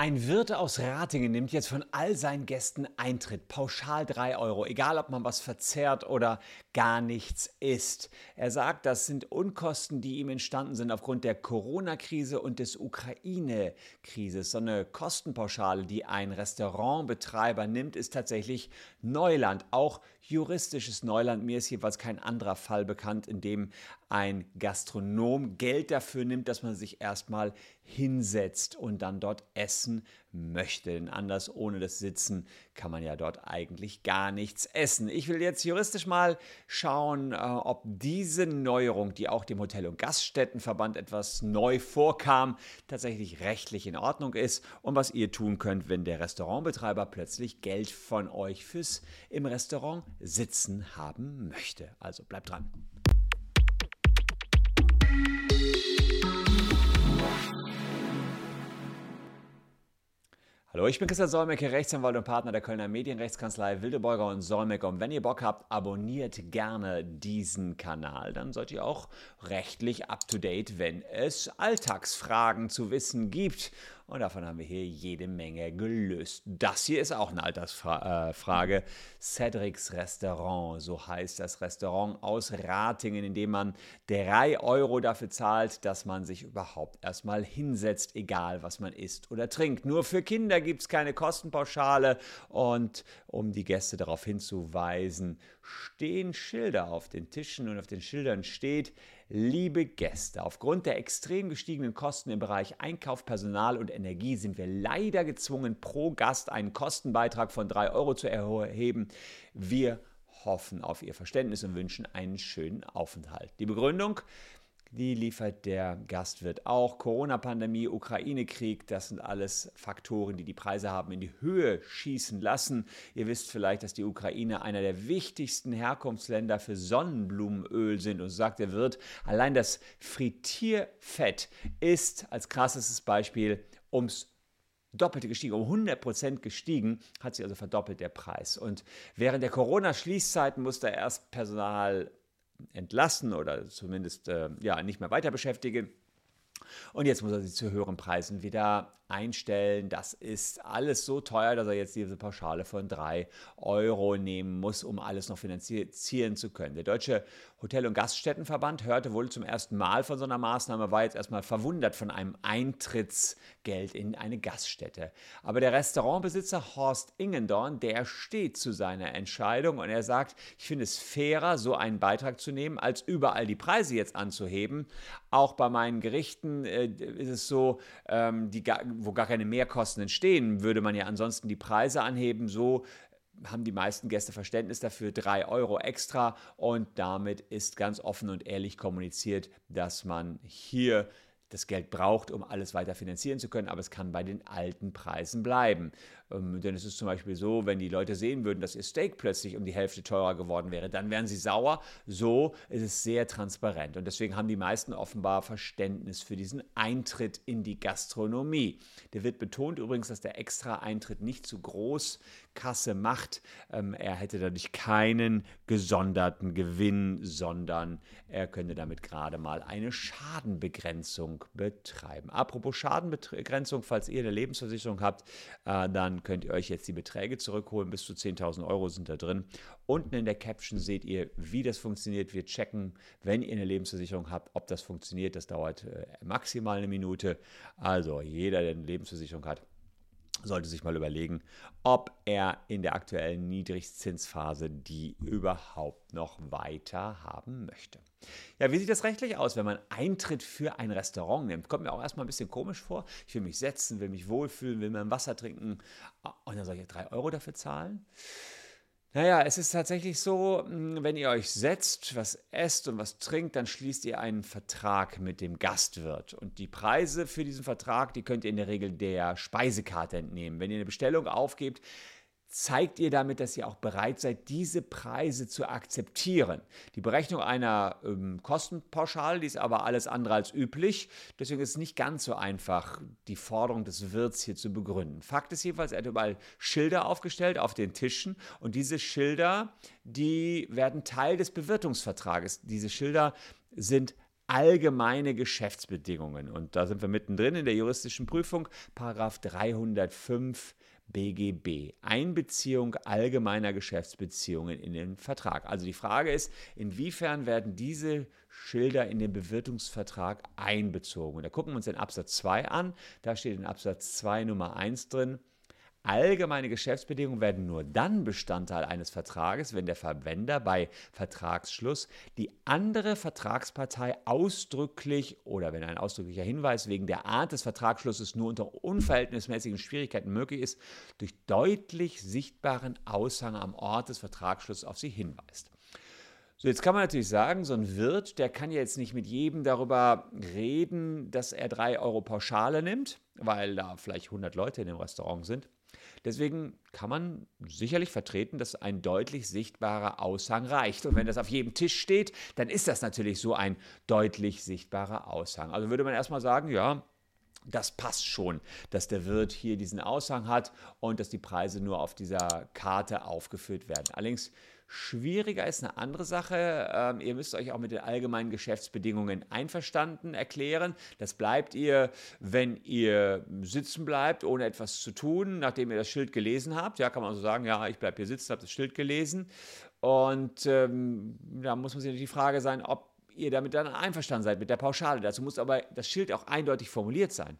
Ein Wirt aus Ratingen nimmt jetzt von all seinen Gästen Eintritt, pauschal 3 Euro, egal ob man was verzehrt oder gar nichts isst. Er sagt, das sind Unkosten, die ihm entstanden sind aufgrund der Corona-Krise und des Ukraine-Krises. So eine Kostenpauschale, die ein Restaurantbetreiber nimmt, ist tatsächlich Neuland, auch juristisches Neuland. Mir ist jeweils kein anderer Fall bekannt, in dem ein Gastronom Geld dafür nimmt, dass man sich erstmal hinsetzt und dann dort essen möchte. Denn anders ohne das Sitzen kann man ja dort eigentlich gar nichts essen. Ich will jetzt juristisch mal schauen, äh, ob diese Neuerung, die auch dem Hotel- und Gaststättenverband etwas neu vorkam, tatsächlich rechtlich in Ordnung ist und was ihr tun könnt, wenn der Restaurantbetreiber plötzlich Geld von euch fürs im Restaurant sitzen haben möchte. Also bleibt dran. Hallo, ich bin Christian Solmecke, Rechtsanwalt und Partner der Kölner Medienrechtskanzlei Wildebeuger und Solmecke. Und wenn ihr Bock habt, abonniert gerne diesen Kanal. Dann seid ihr auch rechtlich up-to-date, wenn es Alltagsfragen zu wissen gibt. Und davon haben wir hier jede Menge gelöst. Das hier ist auch eine Altersfrage. Äh, Cedrics Restaurant, so heißt das Restaurant aus Ratingen, in dem man drei Euro dafür zahlt, dass man sich überhaupt erstmal hinsetzt, egal was man isst oder trinkt. Nur für Kinder gibt es keine Kostenpauschale. Und um die Gäste darauf hinzuweisen, stehen Schilder auf den Tischen und auf den Schildern steht, Liebe Gäste, aufgrund der extrem gestiegenen Kosten im Bereich Einkauf, Personal und Energie sind wir leider gezwungen, pro Gast einen Kostenbeitrag von 3 Euro zu erheben. Wir hoffen auf Ihr Verständnis und wünschen einen schönen Aufenthalt. Die Begründung, die liefert der Gastwirt auch. Corona-Pandemie, Ukraine-Krieg, das sind alles Faktoren, die die Preise haben in die Höhe schießen lassen. Ihr wisst vielleicht, dass die Ukraine einer der wichtigsten Herkunftsländer für Sonnenblumenöl sind. Und so sagt der Wirt, allein das Frittierfett ist als krassestes Beispiel ums Doppelte gestiegen, um 100% gestiegen, hat sich also verdoppelt der Preis. Und während der Corona-Schließzeiten musste erst Personal entlassen oder zumindest äh, ja, nicht mehr weiter beschäftigen. Und jetzt muss er sie zu höheren Preisen wieder einstellen. Das ist alles so teuer, dass er jetzt diese Pauschale von 3 Euro nehmen muss, um alles noch finanzieren zu können. Der Deutsche Hotel- und Gaststättenverband hörte wohl zum ersten Mal von so einer Maßnahme, war jetzt erstmal verwundert von einem Eintrittsgeld in eine Gaststätte. Aber der Restaurantbesitzer Horst Ingendorn, der steht zu seiner Entscheidung und er sagt, ich finde es fairer, so einen Beitrag zu nehmen, als überall die Preise jetzt anzuheben. Auch bei meinen Gerichten äh, ist es so, ähm, die wo gar keine Mehrkosten entstehen, würde man ja ansonsten die Preise anheben. So haben die meisten Gäste Verständnis dafür, 3 Euro extra und damit ist ganz offen und ehrlich kommuniziert, dass man hier das Geld braucht, um alles weiter finanzieren zu können, aber es kann bei den alten Preisen bleiben. Ähm, denn es ist zum Beispiel so, wenn die Leute sehen würden, dass ihr Steak plötzlich um die Hälfte teurer geworden wäre, dann wären sie sauer. So ist es sehr transparent. Und deswegen haben die meisten offenbar Verständnis für diesen Eintritt in die Gastronomie. Der wird betont übrigens, dass der extra Eintritt nicht zu groß Kasse macht. Ähm, er hätte dadurch keinen gesonderten Gewinn, sondern er könnte damit gerade mal eine Schadenbegrenzung betreiben. Apropos Schadenbegrenzung, falls ihr eine Lebensversicherung habt, äh, dann könnt ihr euch jetzt die Beträge zurückholen. Bis zu 10.000 Euro sind da drin. Unten in der Caption seht ihr, wie das funktioniert. Wir checken, wenn ihr eine Lebensversicherung habt, ob das funktioniert. Das dauert äh, maximal eine Minute. Also jeder, der eine Lebensversicherung hat, sollte sich mal überlegen, ob er in der aktuellen Niedrigzinsphase die überhaupt noch weiter haben möchte. Ja, wie sieht das rechtlich aus, wenn man Eintritt für ein Restaurant nimmt? Kommt mir auch erstmal ein bisschen komisch vor. Ich will mich setzen, will mich wohlfühlen, will mein Wasser trinken und dann soll ich drei Euro dafür zahlen? Naja, es ist tatsächlich so, hm, wenn ihr euch setzt, was esst und was trinkt, dann schließt ihr einen Vertrag mit dem Gastwirt. Und die Preise für diesen Vertrag, die könnt ihr in der Regel der Speisekarte entnehmen. Wenn ihr eine Bestellung aufgebt, zeigt ihr damit, dass ihr auch bereit seid, diese Preise zu akzeptieren. Die Berechnung einer ähm, Kostenpauschale, die ist aber alles andere als üblich. Deswegen ist es nicht ganz so einfach, die Forderung des Wirts hier zu begründen. Fakt ist jedenfalls, er hat überall Schilder aufgestellt auf den Tischen und diese Schilder, die werden Teil des Bewirtungsvertrages. Diese Schilder sind allgemeine Geschäftsbedingungen. Und da sind wir mittendrin in der juristischen Prüfung, Paragraph 305 BGB, Einbeziehung allgemeiner Geschäftsbeziehungen in den Vertrag. Also die Frage ist, inwiefern werden diese Schilder in den Bewirtungsvertrag einbezogen? Und da gucken wir uns den Absatz 2 an. Da steht in Absatz 2 Nummer 1 drin, Allgemeine Geschäftsbedingungen werden nur dann Bestandteil eines Vertrages, wenn der Verwender bei Vertragsschluss die andere Vertragspartei ausdrücklich oder wenn ein ausdrücklicher Hinweis wegen der Art des Vertragsschlusses nur unter unverhältnismäßigen Schwierigkeiten möglich ist, durch deutlich sichtbaren Aushang am Ort des Vertragsschlusses auf sie hinweist. So, jetzt kann man natürlich sagen, so ein Wirt, der kann jetzt nicht mit jedem darüber reden, dass er drei Euro Pauschale nimmt, weil da vielleicht 100 Leute in dem Restaurant sind. Deswegen kann man sicherlich vertreten, dass ein deutlich sichtbarer Aushang reicht. Und wenn das auf jedem Tisch steht, dann ist das natürlich so ein deutlich sichtbarer Aushang. Also würde man erstmal sagen, ja, das passt schon, dass der Wirt hier diesen Aushang hat und dass die Preise nur auf dieser Karte aufgeführt werden. Allerdings Schwieriger ist eine andere Sache. Ähm, ihr müsst euch auch mit den allgemeinen Geschäftsbedingungen einverstanden erklären. Das bleibt ihr, wenn ihr sitzen bleibt, ohne etwas zu tun, nachdem ihr das Schild gelesen habt. Ja, kann man also sagen, ja, ich bleibe hier sitzen, habe das Schild gelesen. Und ähm, da muss man sich natürlich die Frage sein, ob ihr damit dann einverstanden seid mit der Pauschale. Dazu muss aber das Schild auch eindeutig formuliert sein.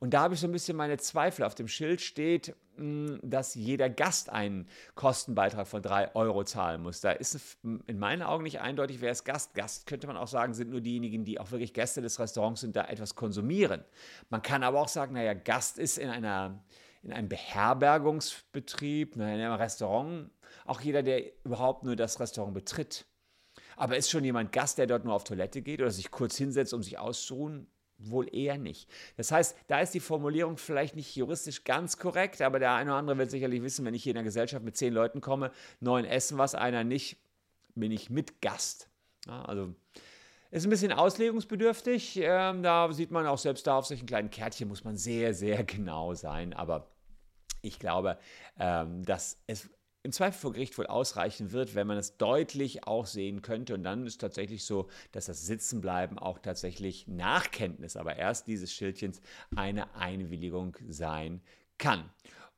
Und da habe ich so ein bisschen meine Zweifel. Auf dem Schild steht, hm, dass jeder Gast einen Kostenbeitrag von 3 Euro zahlen muss. Da ist in meinen Augen nicht eindeutig, wer ist Gast. Gast könnte man auch sagen, sind nur diejenigen, die auch wirklich Gäste des Restaurants sind, da etwas konsumieren. Man kann aber auch sagen, naja, Gast ist in einer in einem Beherbergungsbetrieb, in einem Restaurant, auch jeder, der überhaupt nur das Restaurant betritt. Aber ist schon jemand Gast, der dort nur auf Toilette geht oder sich kurz hinsetzt, um sich auszuruhen? Wohl eher nicht. Das heißt, da ist die Formulierung vielleicht nicht juristisch ganz korrekt, aber der eine oder andere wird sicherlich wissen, wenn ich hier in einer Gesellschaft mit zehn Leuten komme, neun essen was, einer nicht, bin ich mit Gast. Ja, also ist ein bisschen auslegungsbedürftig. Ähm, da sieht man auch selbst da auf solchen kleinen Kärtchen muss man sehr, sehr genau sein. Aber ich glaube, ähm, dass es im Zweifel vor Gericht wohl ausreichen wird, wenn man es deutlich auch sehen könnte. Und dann ist tatsächlich so, dass das Sitzenbleiben auch tatsächlich nach Kenntnis, aber erst dieses Schildchens eine Einwilligung sein kann.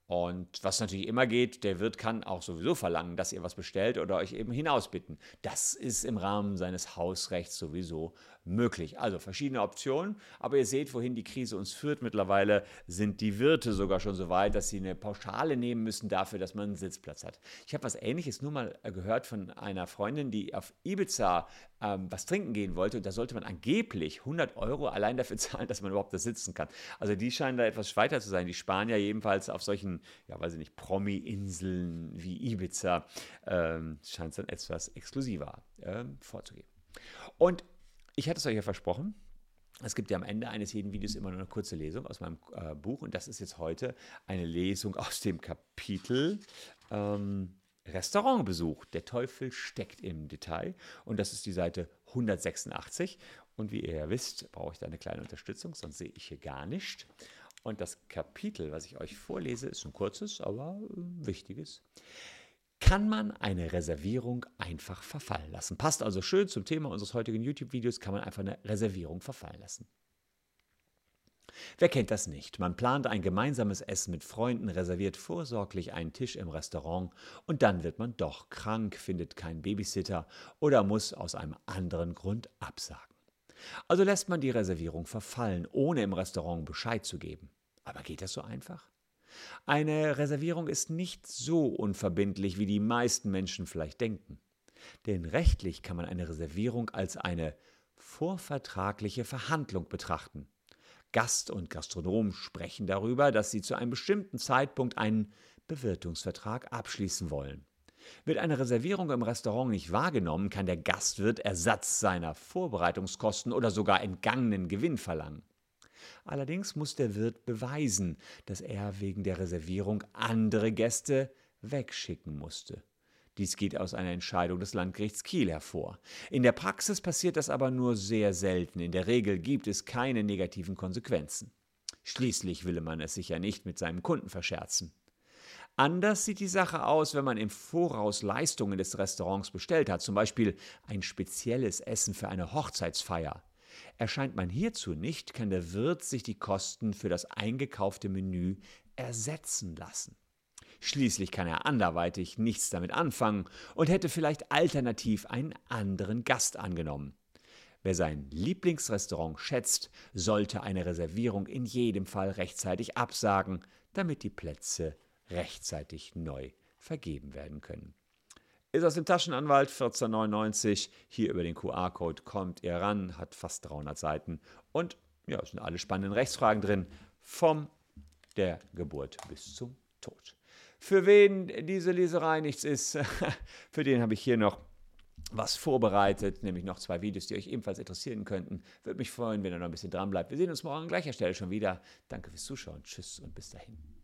Und was natürlich immer geht, der Wirt kann auch sowieso verlangen, dass ihr was bestellt oder euch eben hinausbitten. Das ist im Rahmen seines Hausrechts sowieso möglich. Also verschiedene Optionen, aber ihr seht, wohin die Krise uns führt. Mittlerweile sind die Wirte sogar schon so weit, dass sie eine Pauschale nehmen müssen dafür, dass man einen Sitzplatz hat. Ich habe was Ähnliches nur mal gehört von einer Freundin, die auf Ibiza ähm, was trinken gehen wollte und da sollte man angeblich 100 Euro allein dafür zahlen, dass man überhaupt da sitzen kann. Also die scheinen da etwas weiter zu sein. Die Spanier jedenfalls auf solchen, ja weiß ich nicht, Promi-Inseln wie Ibiza ähm, scheint es dann etwas exklusiver ähm, vorzugehen. Und ich hatte es euch ja versprochen. Es gibt ja am Ende eines jeden Videos immer nur eine kurze Lesung aus meinem äh, Buch und das ist jetzt heute eine Lesung aus dem Kapitel ähm, Restaurantbesuch. Der Teufel steckt im Detail und das ist die Seite 186 und wie ihr ja wisst, brauche ich da eine kleine Unterstützung, sonst sehe ich hier gar nicht. Und das Kapitel, was ich euch vorlese, ist ein kurzes, aber äh, wichtiges kann man eine Reservierung einfach verfallen lassen. Passt also schön zum Thema unseres heutigen YouTube-Videos, kann man einfach eine Reservierung verfallen lassen. Wer kennt das nicht? Man plant ein gemeinsames Essen mit Freunden, reserviert vorsorglich einen Tisch im Restaurant und dann wird man doch krank, findet keinen Babysitter oder muss aus einem anderen Grund absagen. Also lässt man die Reservierung verfallen, ohne im Restaurant Bescheid zu geben. Aber geht das so einfach? Eine Reservierung ist nicht so unverbindlich, wie die meisten Menschen vielleicht denken. Denn rechtlich kann man eine Reservierung als eine vorvertragliche Verhandlung betrachten. Gast und Gastronom sprechen darüber, dass sie zu einem bestimmten Zeitpunkt einen Bewirtungsvertrag abschließen wollen. Wird eine Reservierung im Restaurant nicht wahrgenommen, kann der Gastwirt Ersatz seiner Vorbereitungskosten oder sogar entgangenen Gewinn verlangen. Allerdings muss der Wirt beweisen, dass er wegen der Reservierung andere Gäste wegschicken musste. Dies geht aus einer Entscheidung des Landgerichts Kiel hervor. In der Praxis passiert das aber nur sehr selten. In der Regel gibt es keine negativen Konsequenzen. Schließlich will man es sich ja nicht mit seinem Kunden verscherzen. Anders sieht die Sache aus, wenn man im Voraus Leistungen des Restaurants bestellt hat, zum Beispiel ein spezielles Essen für eine Hochzeitsfeier. Erscheint man hierzu nicht, kann der Wirt sich die Kosten für das eingekaufte Menü ersetzen lassen. Schließlich kann er anderweitig nichts damit anfangen und hätte vielleicht alternativ einen anderen Gast angenommen. Wer sein Lieblingsrestaurant schätzt, sollte eine Reservierung in jedem Fall rechtzeitig absagen, damit die Plätze rechtzeitig neu vergeben werden können. Ist aus dem Taschenanwalt 1499. Hier über den QR-Code kommt ihr ran, hat fast 300 Seiten und ja, es sind alle spannenden Rechtsfragen drin, vom der Geburt bis zum Tod. Für wen diese Leserei nichts ist, für den habe ich hier noch was vorbereitet, nämlich noch zwei Videos, die euch ebenfalls interessieren könnten. Würde mich freuen, wenn ihr noch ein bisschen dran bleibt. Wir sehen uns morgen an gleicher Stelle schon wieder. Danke fürs Zuschauen. Tschüss und bis dahin.